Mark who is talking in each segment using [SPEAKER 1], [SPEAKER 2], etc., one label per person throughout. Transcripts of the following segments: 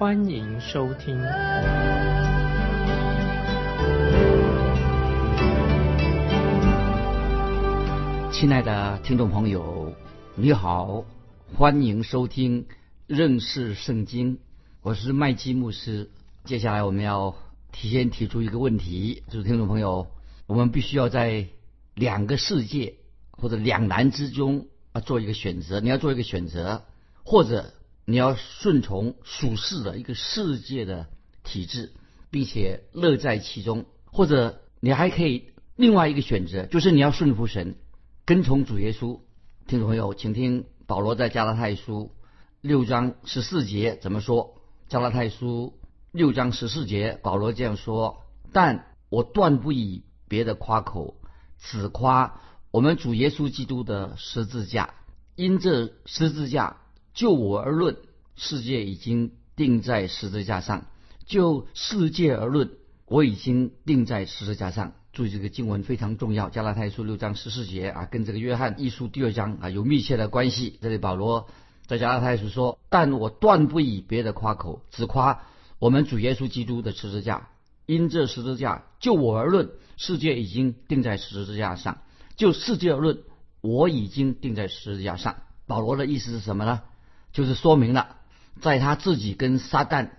[SPEAKER 1] 欢迎收听。
[SPEAKER 2] 亲爱的听众朋友，你好，欢迎收听认识圣经。我是麦基牧师。接下来我们要提前提出一个问题，就是听众朋友，我们必须要在两个世界或者两难之中啊做一个选择。你要做一个选择，或者你要顺从属世的一个世界的体制，并且乐在其中；或者你还可以另外一个选择，就是你要顺服神。跟从主耶稣，听众朋友，请听保罗在加拉太书六章十四节怎么说？加拉太书六章十四节，保罗这样说：“但我断不以别的夸口，只夸我们主耶稣基督的十字架。因这十字架，就我而论，世界已经定在十字架上；就世界而论，我已经定在十字架上。”注意这个经文非常重要，《加拉太书》六章十四节啊，跟这个《约翰一书》第二章啊有密切的关系。这里保罗在《加拉太书》说：“但我断不以别的夸口，只夸我们主耶稣基督的十字架。因这十字架，就我而论，世界已经定在十字架上；就世界而论，我已经定在十字架上。”保罗的意思是什么呢？就是说明了，在他自己跟撒旦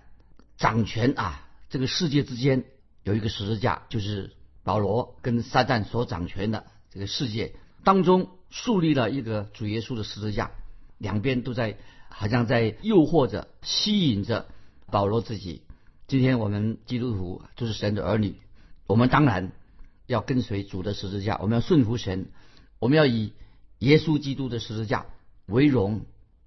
[SPEAKER 2] 掌权啊这个世界之间有一个十字架，就是。保罗跟撒旦所掌权的这个世界当中树立了一个主耶稣的十字架，两边都在好像在诱惑着、吸引着保罗自己。今天我们基督徒就是神的儿女，我们当然要跟随主的十字架，我们要顺服神，我们要以耶稣基督的十字架为荣。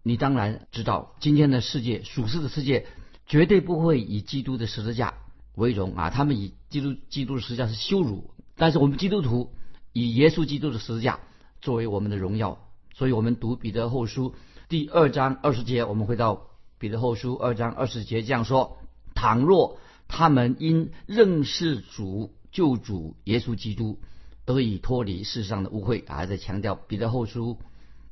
[SPEAKER 2] 你当然知道，今天的世界属世的世界绝对不会以基督的十字架。为荣啊！他们以基督基督的十字架是羞辱，但是我们基督徒以耶稣基督的十字架作为我们的荣耀。所以我们读彼得后书第二章二十节，我们回到彼得后书二章二十节这样说：倘若他们因认识主救主耶稣基督，得以脱离世上的污秽，还在强调彼得后书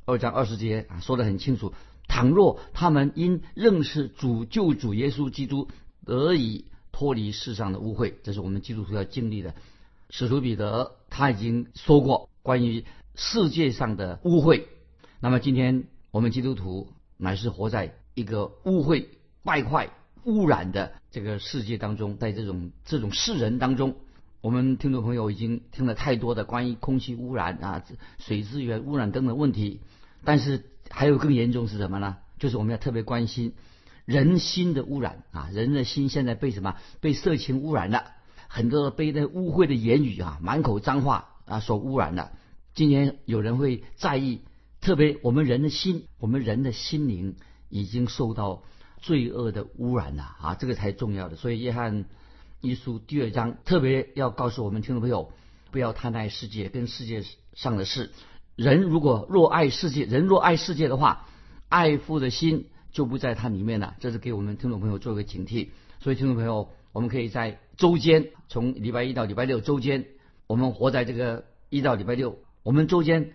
[SPEAKER 2] 二章二十节啊，说得很清楚。倘若他们因认识主救主耶稣基督，得以脱离世上的污秽，这是我们基督徒要经历的。使徒彼得他已经说过关于世界上的污秽。那么今天我们基督徒乃是活在一个污秽、败坏、污染的这个世界当中，在这种这种世人当中，我们听众朋友已经听了太多的关于空气污染啊、水资源污染等等问题。但是还有更严重是什么呢？就是我们要特别关心。人心的污染啊，人的心现在被什么？被色情污染了，很多被那污秽的言语啊，满口脏话啊所污染了。今天有人会在意，特别我们人的心，我们人的心灵已经受到罪恶的污染了啊，这个才重要的。所以约翰一书第二章特别要告诉我们听众朋友，不要贪爱世界跟世界上的事。人如果若爱世界，人若爱世界的话，爱父的心。就不在它里面了，这是给我们听众朋友做一个警惕。所以听众朋友，我们可以在周间，从礼拜一到礼拜六周间，我们活在这个一到礼拜六，我们周间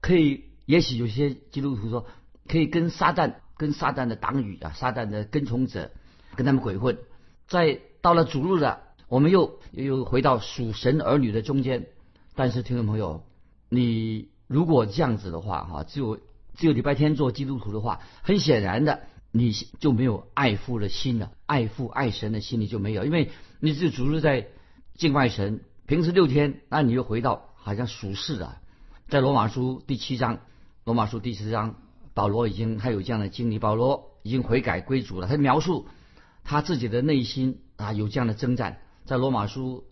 [SPEAKER 2] 可以，也许有些基督徒说，可以跟撒旦、跟撒旦的党羽啊、撒旦的跟从者，跟他们鬼混。在到了主日的，我们又又回到属神儿女的中间。但是听众朋友，你如果这样子的话，哈，只有。只有礼拜天做基督徒的话，很显然的，你就没有爱父的心了，爱父爱神的心你就没有，因为你是主日在敬拜神，平时六天，那你又回到好像属世的，在罗马书第七章，罗马书第十章，保罗已经他有这样的经历，保罗已经悔改归主了，他描述他自己的内心啊有这样的征战，在罗马书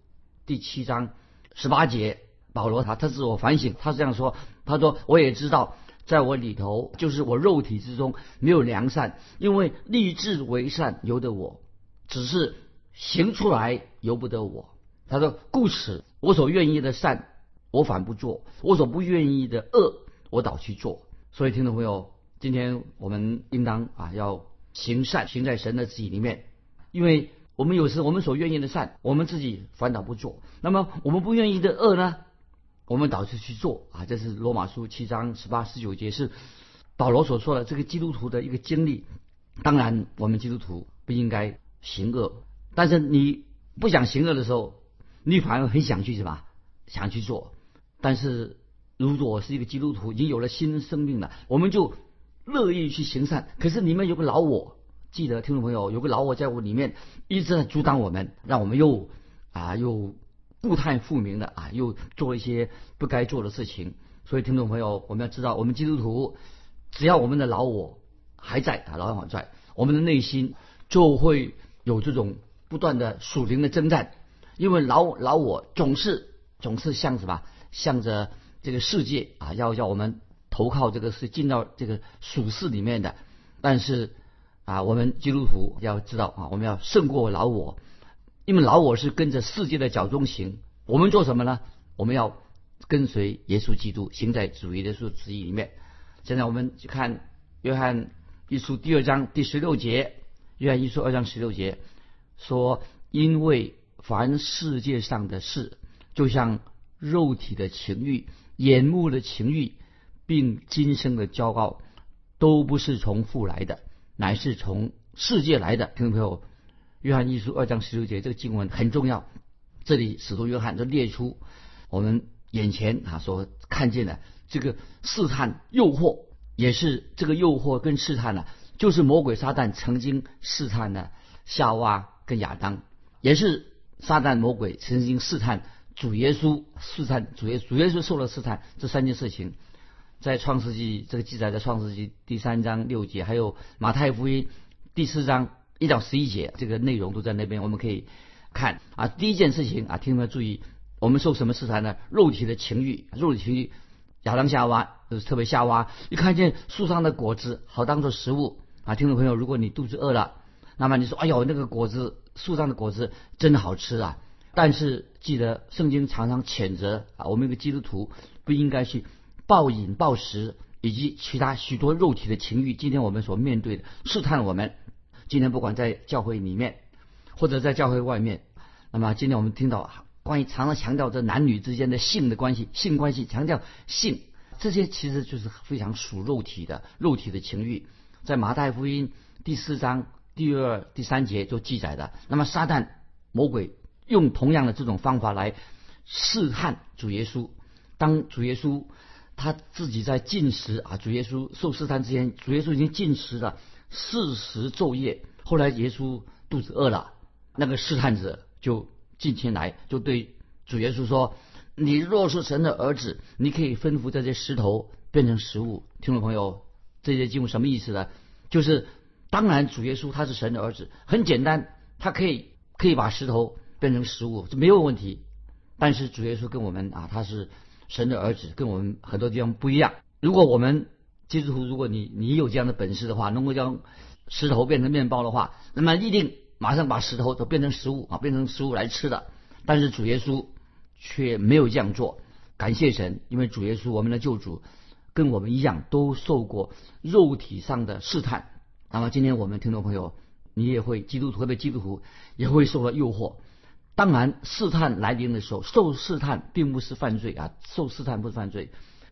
[SPEAKER 2] 第七章十八节，保罗他他自我反省，他是这样说，他说我也知道。在我里头，就是我肉体之中没有良善，因为立志为善由得我，只是行出来由不得我。他说：“故此，我所愿意的善，我反不做；我所不愿意的恶，我倒去做。”所以，听众朋友，今天我们应当啊，要行善，行在神的旨意里面，因为我们有时我们所愿意的善，我们自己反倒不做；那么我们不愿意的恶呢，我们导致去做啊。这是罗马书七章十八、十九节是保罗所说的这个基督徒的一个经历。当然，我们基督徒不应该行恶，但是你不想行恶的时候，你反而很想去什么？想去做。但是如果是一个基督徒，已经有了新生命了，我们就乐意去行善。可是里面有个老我，记得听众朋友，有个老我在我里面一直在阻挡我们，让我们又啊又故态复萌的啊，又做一些不该做的事情。所以听众朋友，我们要知道，我们基督徒只要我们的老我。还在啊，老我在，我们的内心就会有这种不断的属灵的征战，因为老老我总是总是向什么，向着这个世界啊，要要我们投靠这个是进到这个属世里面的，但是啊，我们基督徒要知道啊，我们要胜过老我，因为老我是跟着世界的脚中行，我们做什么呢？我们要跟随耶稣基督，行在主耶稣旨意里面。现在我们去看约翰。一书第二章第十六节，约翰一书二章十六节说：“因为凡世界上的事，就像肉体的情欲、眼目的情欲，并今生的骄傲，都不是从父来的，乃是从世界来的。”听众朋友，约翰一书二章十六节这个经文很重要。这里使徒约翰就列出我们眼前啊所看见的这个试探、诱惑。也是这个诱惑跟试探呢，就是魔鬼撒旦曾经试探的夏娃跟亚当，也是撒旦魔鬼曾经试探主耶稣，试探主耶主耶稣受了试探，这三件事情，在创世纪这个记载在创世纪第三章六节，还有马太福音第四章一到十一节，这个内容都在那边，我们可以看啊。第一件事情啊，听众们注意，我们受什么试探呢？肉体的情欲，肉体情欲。亚当夏娃就是特别夏娃，一看见树上的果子好当做食物啊！听众朋友，如果你肚子饿了，那么你说：“哎呦，那个果子树上的果子真好吃啊！”但是记得圣经常常谴责啊，我们一个基督徒不应该去暴饮暴食以及其他许多肉体的情欲。今天我们所面对的试探我们，今天不管在教会里面或者在教会外面，那么今天我们听到。关于常常强调这男女之间的性的关系，性关系强调性，这些其实就是非常属肉体的肉体的情欲，在马太福音第四章第二、第三节就记载的。那么撒旦魔鬼用同样的这种方法来试探主耶稣。当主耶稣他自己在进食啊，主耶稣受试探之前，主耶稣已经进食了四十昼夜。后来耶稣肚子饿了，那个试探者就。近前来就对主耶稣说：“你若是神的儿子，你可以吩咐这些石头变成食物。”听众朋友，这些经文什么意思呢？就是当然主耶稣他是神的儿子，很简单，他可以可以把石头变成食物，这没有问题。但是主耶稣跟我们啊，他是神的儿子，跟我们很多地方不一样。如果我们基督徒，如果你你有这样的本事的话，能够将石头变成面包的话，那么一定。马上把石头都变成食物啊，变成食物来吃的。但是主耶稣却没有这样做，感谢神，因为主耶稣我们的救主跟我们一样，都受过肉体上的试探。那么今天我们听众朋友，你也会基督徒特别基督徒也会受到诱惑。当然试探来临的时候，受试探并不是犯罪啊，受试探不是犯罪，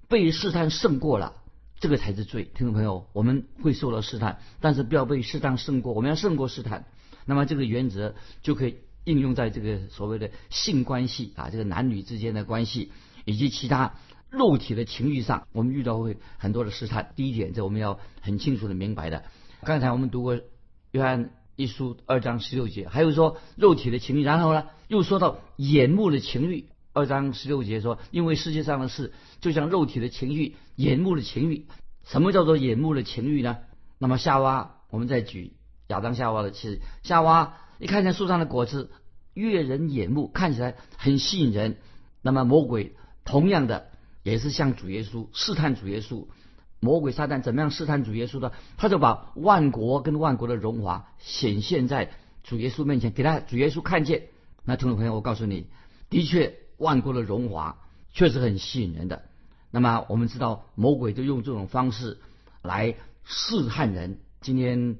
[SPEAKER 2] 被试探胜过了，这个才是罪。听众朋友，我们会受到试探，但是不要被试探胜过，我们要胜过试探。那么这个原则就可以应用在这个所谓的性关系啊，这个男女之间的关系，以及其他肉体的情欲上，我们遇到会很多的试探。第一点，这我们要很清楚的明白的。刚才我们读过约翰一书二章十六节，还有说肉体的情欲，然后呢又说到眼目的情欲。二章十六节说，因为世界上的事就像肉体的情欲、眼目的情欲。什么叫做眼目的情欲呢？那么夏娃，我们再举。亚当夏娃的妻子夏娃一看见树上的果子悦人眼目，看起来很吸引人。那么魔鬼同样的也是向主耶稣试探主耶稣。魔鬼撒旦怎么样试探主耶稣的？他就把万国跟万国的荣华显现在主耶稣面前，给他主耶稣看见。那听众朋友，我告诉你，的确万国的荣华确实很吸引人的。那么我们知道，魔鬼就用这种方式来试探人。今天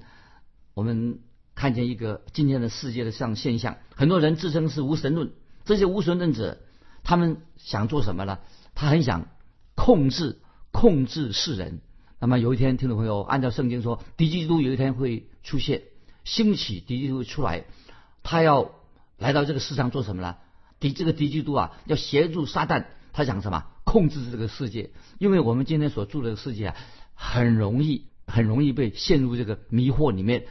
[SPEAKER 2] 我们看见一个今天的世界的这样现象，很多人自称是无神论，这些无神论者，他们想做什么呢？他很想控制控制世人。那么有一天，听众朋友，按照圣经说，敌基督有一天会出现，兴起敌基督出来，他要来到这个世上做什么呢？敌这个敌基督啊，要协助撒旦，他想什么？控制这个世界。因为我们今天所住的世界啊，很容易很容易被陷入这个迷惑里面。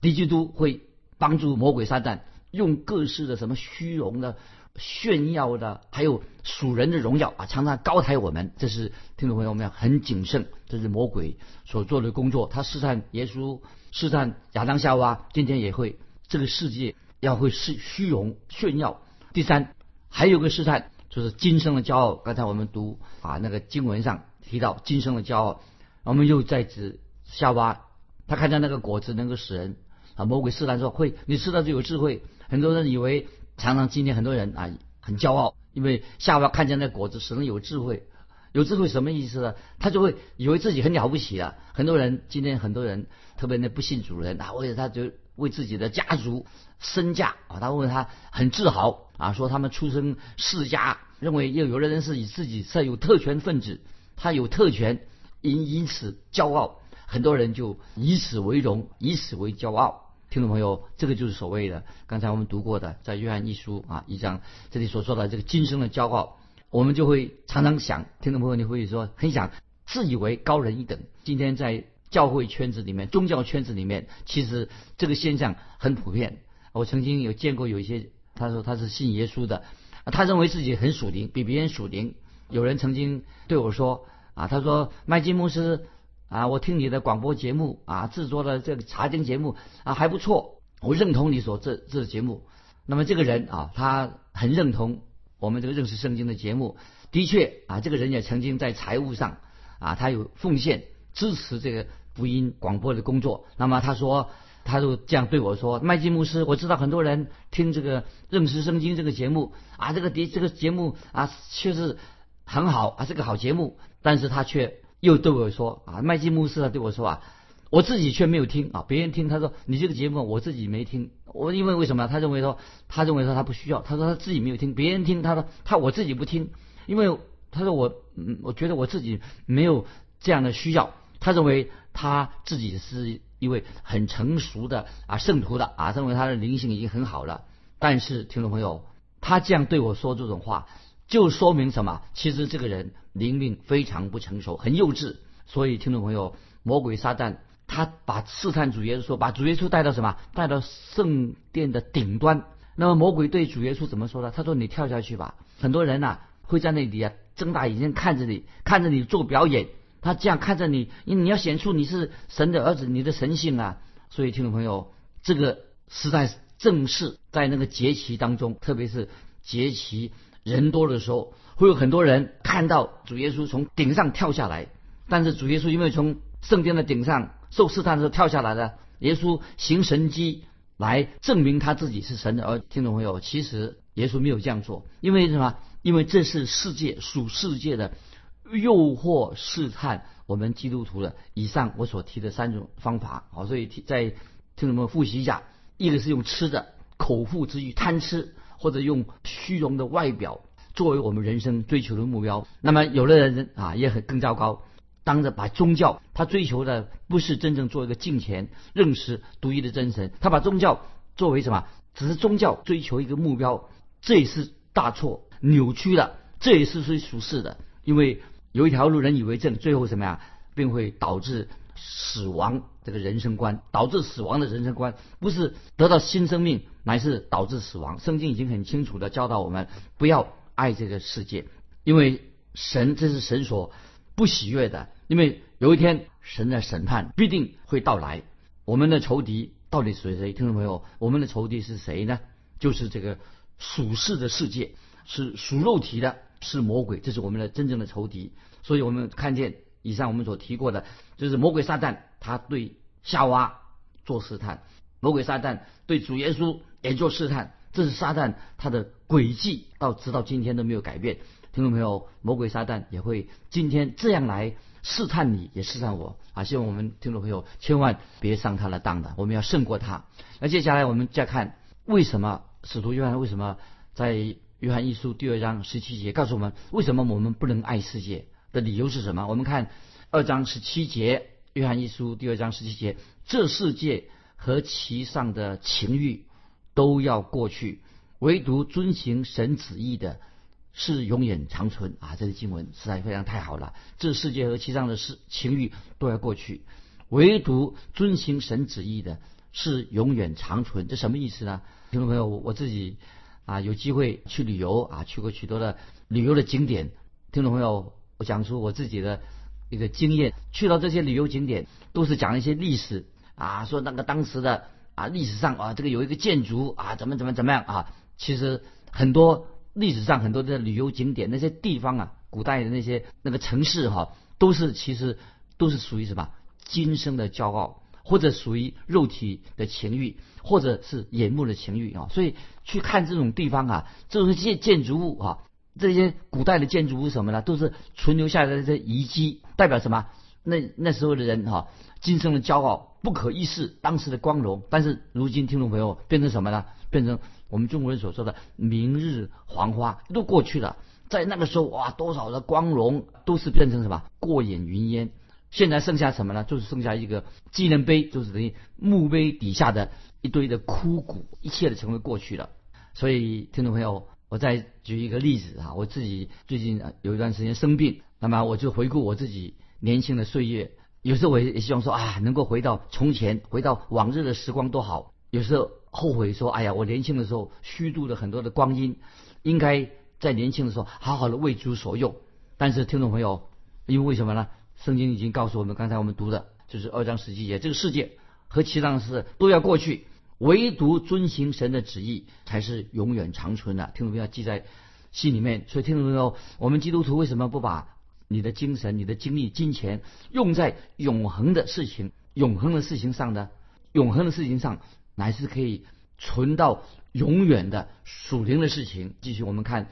[SPEAKER 2] 敌基督会帮助魔鬼撒旦，用各式的什么虚荣的。炫耀的，还有属人的荣耀啊，常常高抬我们。这是听众朋友，们很谨慎。这是魔鬼所做的工作，他试探耶稣，试探亚当夏娃，今天也会。这个世界要会是虚荣炫耀。第三，还有个试探，就是今生的骄傲。刚才我们读啊那个经文上提到今生的骄傲，我们又在指夏娃，他看见那个果子能够使人啊，魔鬼试探说会，你吃到就有智慧。很多人以为。常常今天很多人啊很骄傲，因为夏娃看见那果子使人有智慧，有智慧什么意思呢？他就会以为自己很了不起了。很多人今天很多人，特别那不信主人啊，为了他就为自己的家族身价啊，他问他很自豪啊，说他们出身世家，认为又有的人是以自己是有特权分子，他有特权，因因此骄傲，很多人就以此为荣，以此为骄傲。听众朋友，这个就是所谓的刚才我们读过的，在约翰一书啊一章这里所说的这个今生的骄傲，我们就会常常想，听众朋友你会说很想自以为高人一等。今天在教会圈子里面、宗教圈子里面，其实这个现象很普遍。我曾经有见过有一些，他说他是信耶稣的，他认为自己很属灵，比别人属灵。有人曾经对我说啊，他说麦金牧师。啊，我听你的广播节目啊，制作的这个查经节目啊还不错，我认同你所这这节目。那么这个人啊，他很认同我们这个认识圣经的节目。的确啊，这个人也曾经在财务上啊，他有奉献支持这个福音广播的工作。那么他说，他就这样对我说：“麦基牧师，我知道很多人听这个认识圣经这个节目啊，这个节这个节目啊确实很好啊，是个好节目，但是他却。”又对我说啊，麦基牧师啊对我说啊，我自己却没有听啊，别人听他说你这个节目我自己没听，我因为为什么？他认为说他认为说他不需要，他说他自己没有听，别人听他说他我自己不听，因为他说我嗯我觉得我自己没有这样的需要，他认为他自己是一位很成熟的啊圣徒的啊，认为他的灵性已经很好了，但是听众朋友，他这样对我说这种话。就说明什么？其实这个人灵命非常不成熟，很幼稚。所以听众朋友，魔鬼撒旦他把试探主耶稣，说把主耶稣带到什么？带到圣殿的顶端。那么魔鬼对主耶稣怎么说呢？他说：“你跳下去吧。”很多人呐会在那里啊睁大眼睛看着你，看着你做表演。他这样看着你，因为你要显出你是神的儿子，你的神性啊。所以听众朋友，这个实在正是在那个节期当中，特别是节期。人多的时候，会有很多人看到主耶稣从顶上跳下来。但是主耶稣因为从圣殿的顶上受试探的时候跳下来了，耶稣行神迹来证明他自己是神的。而听众朋友，其实耶稣没有这样做，因为什么？因为这是世界属世界的诱惑试探我们基督徒的。以上我所提的三种方法，好，所以在听众们复习一下：一个是用吃的，口腹之欲贪吃。或者用虚荣的外表作为我们人生追求的目标，那么有的人啊也很更糟糕，当着把宗教他追求的不是真正做一个敬虔认识独一的真神，他把宗教作为什么？只是宗教追求一个目标，这也是大错扭曲了，这也是属属实的，因为有一条路人以为正，最后什么呀，并会导致。死亡这个人生观导致死亡的人生观，不是得到新生命，乃是导致死亡。圣经已经很清楚的教导我们，不要爱这个世界，因为神这是神所不喜悦的。因为有一天神的审判必定会到来。我们的仇敌到底是谁？听众朋友，我们的仇敌是谁呢？就是这个属世的世界，是属肉体的，是魔鬼，这是我们的真正的仇敌。所以我们看见。以上我们所提过的，就是魔鬼撒旦他对夏娃做试探，魔鬼撒旦对主耶稣也做试探，这是撒旦他的诡计，到直到今天都没有改变。听众朋友，魔鬼撒旦也会今天这样来试探你，也试探我啊！希望我们听众朋友千万别上他的当的，我们要胜过他。那接下来我们再看为什么使徒约翰为什么在约翰一书第二章十七节告诉我们为什么我们不能爱世界的理由是什么？我们看二章十七节，约翰一书第二章十七节，这世界。和其上的情欲都要过去，唯独遵行神旨意的，是永远长存啊！这个经文实在非常太好了。这世界和其上的事情欲都要过去，唯独遵行神旨意的，是永远长存。这什么意思呢？听众朋友，我自己啊有机会去旅游啊，去过许多的旅游的景点。听众朋友，我讲出我自己的一个经验，去到这些旅游景点，都是讲一些历史。啊，说那个当时的啊历史上啊，这个有一个建筑啊，怎么怎么怎么样啊？其实很多历史上很多的旅游景点那些地方啊，古代的那些那个城市哈，都是其实都是属于什么今生的骄傲，或者属于肉体的情欲，或者是眼目的情欲啊。所以去看这种地方啊，这种建建筑物啊，这些古代的建筑物什么呢？都是存留下来的这些遗迹，代表什么？那那时候的人哈，今生的骄傲不可一世，当时的光荣，但是如今听众朋友变成什么呢？变成我们中国人所说的明日黄花都过去了。在那个时候哇，多少的光荣都是变成什么过眼云烟。现在剩下什么呢？就是剩下一个纪念碑，就是等于墓碑底下的一堆的枯骨，一切的成为过去了。所以听众朋友，我再举一个例子啊，我自己最近有一段时间生病，那么我就回顾我自己。年轻的岁月，有时候我也希望说啊，能够回到从前，回到往日的时光多好。有时候后悔说，哎呀，我年轻的时候虚度了很多的光阴，应该在年轻的时候好好的为主所用。但是听众朋友，因为为什么呢？圣经已经告诉我们，刚才我们读的就是二章十七节，这个世界和其他的事都要过去，唯独遵行神的旨意才是永远长存的。听众朋友记在心里面。所以听众朋友，我们基督徒为什么不把？你的精神、你的精力、金钱用在永恒的事情、永恒的事情上呢永恒的事情上，乃是可以存到永远的属灵的事情。继续，我们看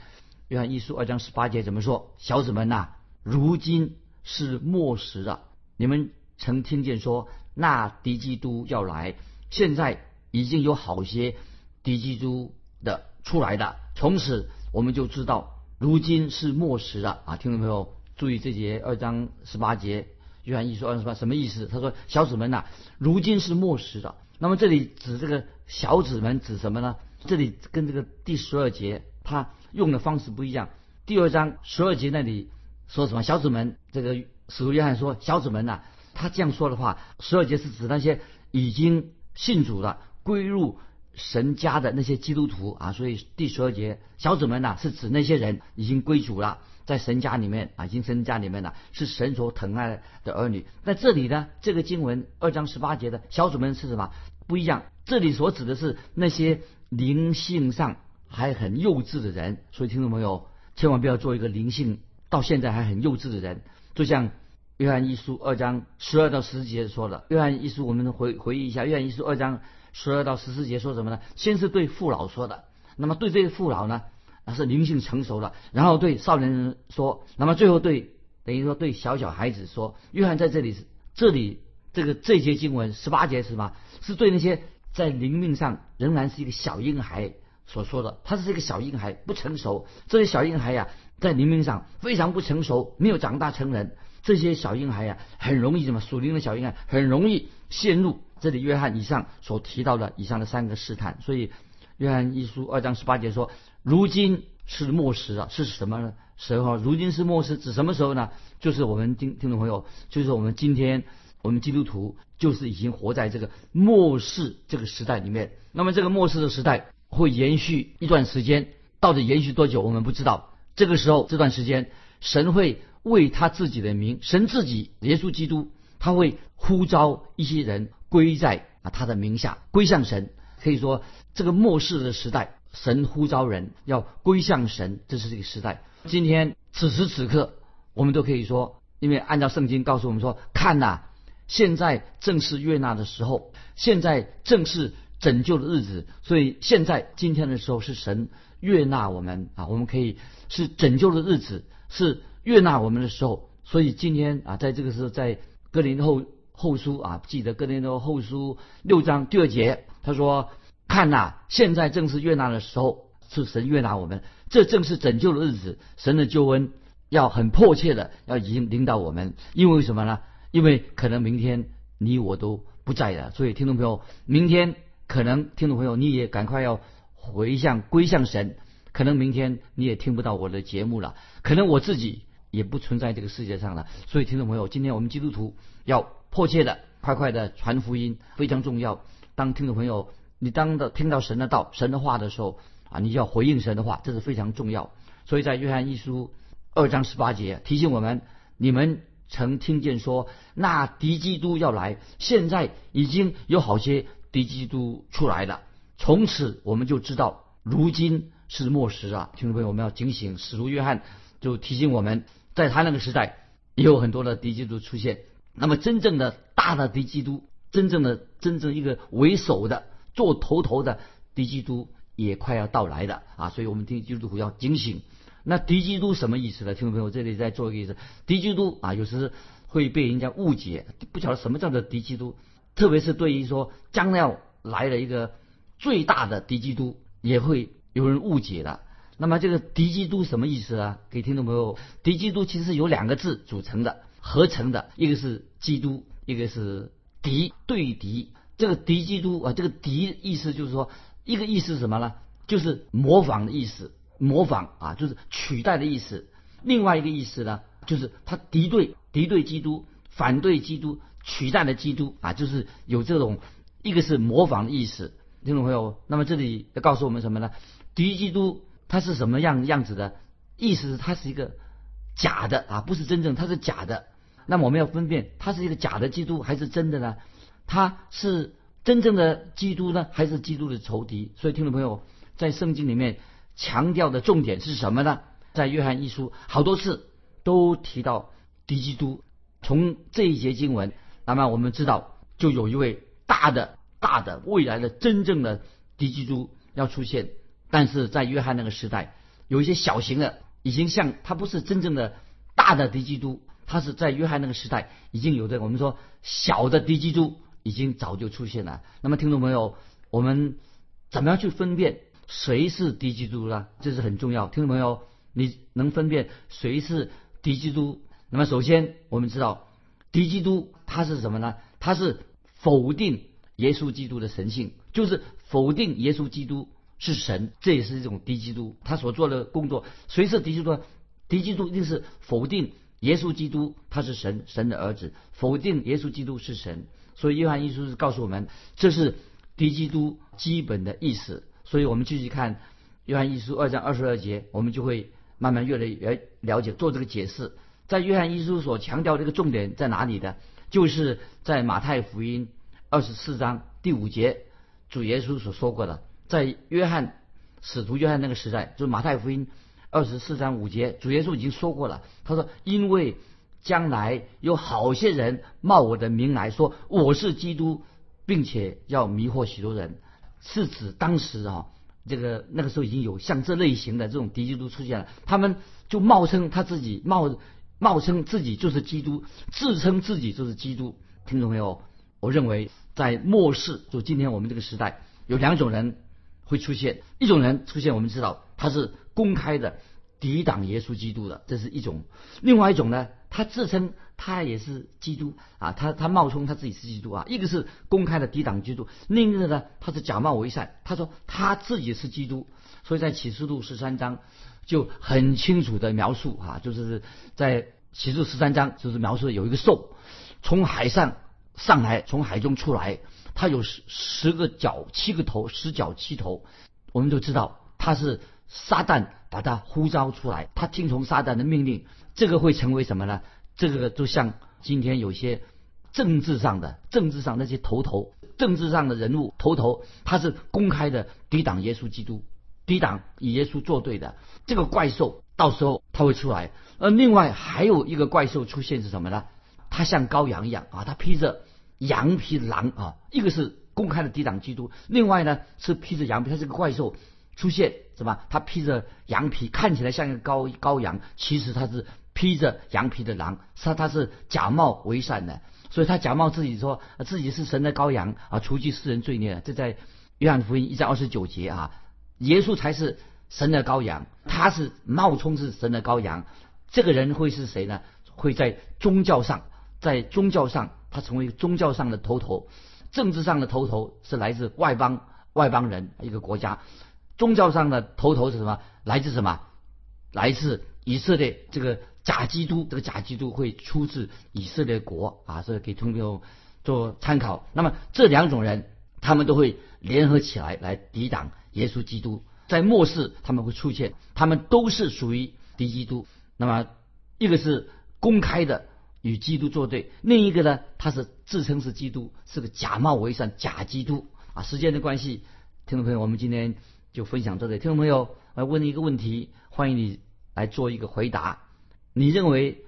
[SPEAKER 2] 约翰一书二章十八节怎么说：“小子们呐，如今是末时了。你们曾听见说那敌基督要来，现在已经有好些敌基督的出来的。从此我们就知道，如今是末时了。”啊，听众朋友。注意这节二章十八节，约翰一书二十八什么意思？他说：“小子们呐，如今是末时的。”那么这里指这个小子们指什么呢？这里跟这个第十二节他用的方式不一样。第二章十二节那里说什么？小子们，这个使徒约翰说：“小子们呐，他这样说的话，十二节是指那些已经信主了、归入神家的那些基督徒啊。所以第十二节小子们呐，是指那些人已经归主了。”在神家里面啊，经神家里面呢，是神所疼爱的儿女。那这里呢，这个经文二章十八节的小主们是什么？不一样。这里所指的是那些灵性上还很幼稚的人。所以听众朋友，千万不要做一个灵性到现在还很幼稚的人。就像约翰一书二章十二到十四节说的。约翰一书，我们回回忆一下，约翰一书二章十二到十四节说什么呢？先是对父老说的。那么对这些父老呢？那是灵性成熟了，然后对少年人说，那么最后对等于说对小小孩子说，约翰在这里是这里这个这节经文十八节是什么？是对那些在灵命上仍然是一个小婴孩所说的。他是一个小婴孩，不成熟。这些小婴孩呀，在灵命上非常不成熟，没有长大成人。这些小婴孩呀，很容易什么？属灵的小婴孩很容易陷入这里约翰以上所提到的以上的三个试探。所以约翰一书二章十八节说。如今是末时了，是什么时候？如今是末时，指什么时候呢？就是我们听听众朋友，就是我们今天我们基督徒，就是已经活在这个末世这个时代里面。那么这个末世的时代会延续一段时间，到底延续多久，我们不知道。这个时候这段时间，神会为他自己的名，神自己耶稣基督，他会呼召一些人归在啊他的名下，归向神。可以说这个末世的时代。神呼召人要归向神，这是这个时代。今天此时此刻，我们都可以说，因为按照圣经告诉我们说，看呐，现在正是悦纳的时候，现在正是拯救的日子。所以现在今天的时候是神悦纳我们啊，我们可以是拯救的日子，是悦纳我们的时候。所以今天啊，在这个时候，在哥林后后书啊，记得哥林多后书六章第二节，他说：“看呐，现在正是悦纳的时候，是神悦纳我们，这正是拯救的日子，神的救恩。”要很迫切的要引领导我们，因为什么呢？因为可能明天你我都不在了，所以听众朋友，明天可能听众朋友你也赶快要回向归向神，可能明天你也听不到我的节目了，可能我自己也不存在这个世界上了。所以听众朋友，今天我们基督徒要迫切的、快快的传福音，非常重要。当听众朋友你当的听到神的道、神的话的时候啊，你就要回应神的话，这是非常重要。所以在约翰一书。二章十八节提醒我们：你们曾听见说，那敌基督要来，现在已经有好些敌基督出来了。从此我们就知道，如今是末时啊！听众朋友，我们要警醒。使徒约翰就提醒我们，在他那个时代，也有很多的敌基督出现。那么，真正的大的敌基督，真正的真正一个为首的、做头头的敌基督，也快要到来了啊！所以我们听基督徒要警醒。那敌基督什么意思呢？听众朋友，这里再做一个意思。敌基督啊，有时会被人家误解，不晓得什么叫做敌基督。特别是对于说将要来了一个最大的敌基督，也会有人误解的。那么这个敌基督什么意思啊？给听众朋友，敌基督其实有两个字组成的，合成的，一个是基督，一个是敌对敌。这个敌基督啊，这个敌意思就是说，一个意思是什么呢？就是模仿的意思。模仿啊，就是取代的意思。另外一个意思呢，就是他敌对敌对基督，反对基督，取代了基督啊，就是有这种一个是模仿的意思。听众朋友，那么这里要告诉我们什么呢？敌基督他是什么样样子的？意思是他是一个假的啊，不是真正，他是假的。那么我们要分辨，他是一个假的基督还是真的呢？他是真正的基督呢，还是基督的仇敌？所以听众朋友，在圣经里面。强调的重点是什么呢？在约翰一书好多次都提到敌基督。从这一节经文，那么我们知道，就有一位大的、大的未来的真正的敌基督要出现。但是在约翰那个时代，有一些小型的，已经像他不是真正的大的敌基督，他是在约翰那个时代已经有的。我们说小的敌基督已经早就出现了。那么听众朋友，我们怎么样去分辨？谁是敌基督呢？这是很重要。听众朋友，你能分辨谁是敌基督？那么首先我们知道，敌基督他是什么呢？他是否定耶稣基督的神性，就是否定耶稣基督是神，这也是一种敌基督。他所做的工作，谁是敌基督？敌基督一定是否定耶稣基督他是神，神的儿子，否定耶稣基督是神。所以约翰一书是告诉我们，这是敌基督基本的意思。所以我们继续看约翰一书二章二十二节，我们就会慢慢越来越了解做这个解释。在约翰一书所强调这个重点在哪里的？就是在马太福音二十四章第五节，主耶稣所说过的。在约翰使徒约翰那个时代，就是马太福音二十四章五节，主耶稣已经说过了。他说：“因为将来有好些人冒我的名来说我是基督，并且要迷惑许多人。”是指当时啊，这个那个时候已经有像这类型的这种敌基督出现了，他们就冒称他自己冒冒称自己就是基督，自称自己就是基督。听懂没有？我认为在末世，就今天我们这个时代，有两种人会出现，一种人出现，我们知道他是公开的抵挡耶稣基督的，这是一种；另外一种呢，他自称。他也是基督啊，他他冒充他自己是基督啊，一个是公开的抵挡基督，另一个呢，他是假冒为善，他说他自己是基督，所以在启示录十三章就很清楚的描述啊，就是在启示十三章就是描述有一个兽从海上上来，从海中出来，他有十十个脚七个头，十脚七头，我们都知道他是撒旦把他呼召出来，他听从撒旦的命令，这个会成为什么呢？这个就像今天有些政治上的政治上那些头头政治上的人物头头，他是公开的抵挡耶稣基督，抵挡与耶稣作对的这个怪兽，到时候他会出来。而另外还有一个怪兽出现是什么呢？他像羔羊一样啊，他披着羊皮狼啊，一个是公开的抵挡基督。另外呢，是披着羊皮，他是个怪兽出现，是吧？他披着羊皮，看起来像一个羔羔羊，其实他是披着羊皮的狼，他他是假冒为善的，所以他假冒自己说自己是神的羔羊啊，除去世人罪孽。这在约翰福音一章二十九节啊，耶稣才是神的羔羊，他是冒充是神的羔羊。这个人会是谁呢？会在宗教上，在宗教上，他成为宗教上的头头，政治上的头头是来自外邦外邦人一个国家，宗教上的头头是什么？来自什么？来自以色列这个假基督，这个假基督会出自以色列国啊，这个给听众做参考。那么这两种人，他们都会联合起来来抵挡耶稣基督，在末世他们会出现，他们都是属于敌基督。那么一个是。公开的与基督作对，另一个呢，他是自称是基督，是个假冒伪善假基督啊。时间的关系，听众朋友，我们今天就分享到这里。听众朋友，我问你一个问题，欢迎你来做一个回答。你认为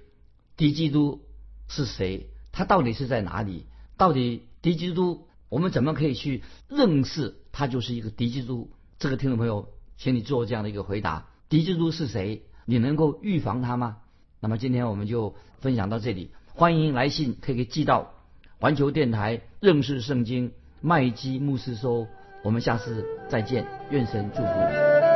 [SPEAKER 2] 敌基督是谁？他到底是在哪里？到底敌基督，我们怎么可以去认识他就是一个敌基督？这个听众朋友，请你做这样的一个回答：敌基督是谁？你能够预防他吗？那么今天我们就分享到这里，欢迎来信可以寄到环球电台认识圣经麦基牧师收，我们下次再见，愿神祝福。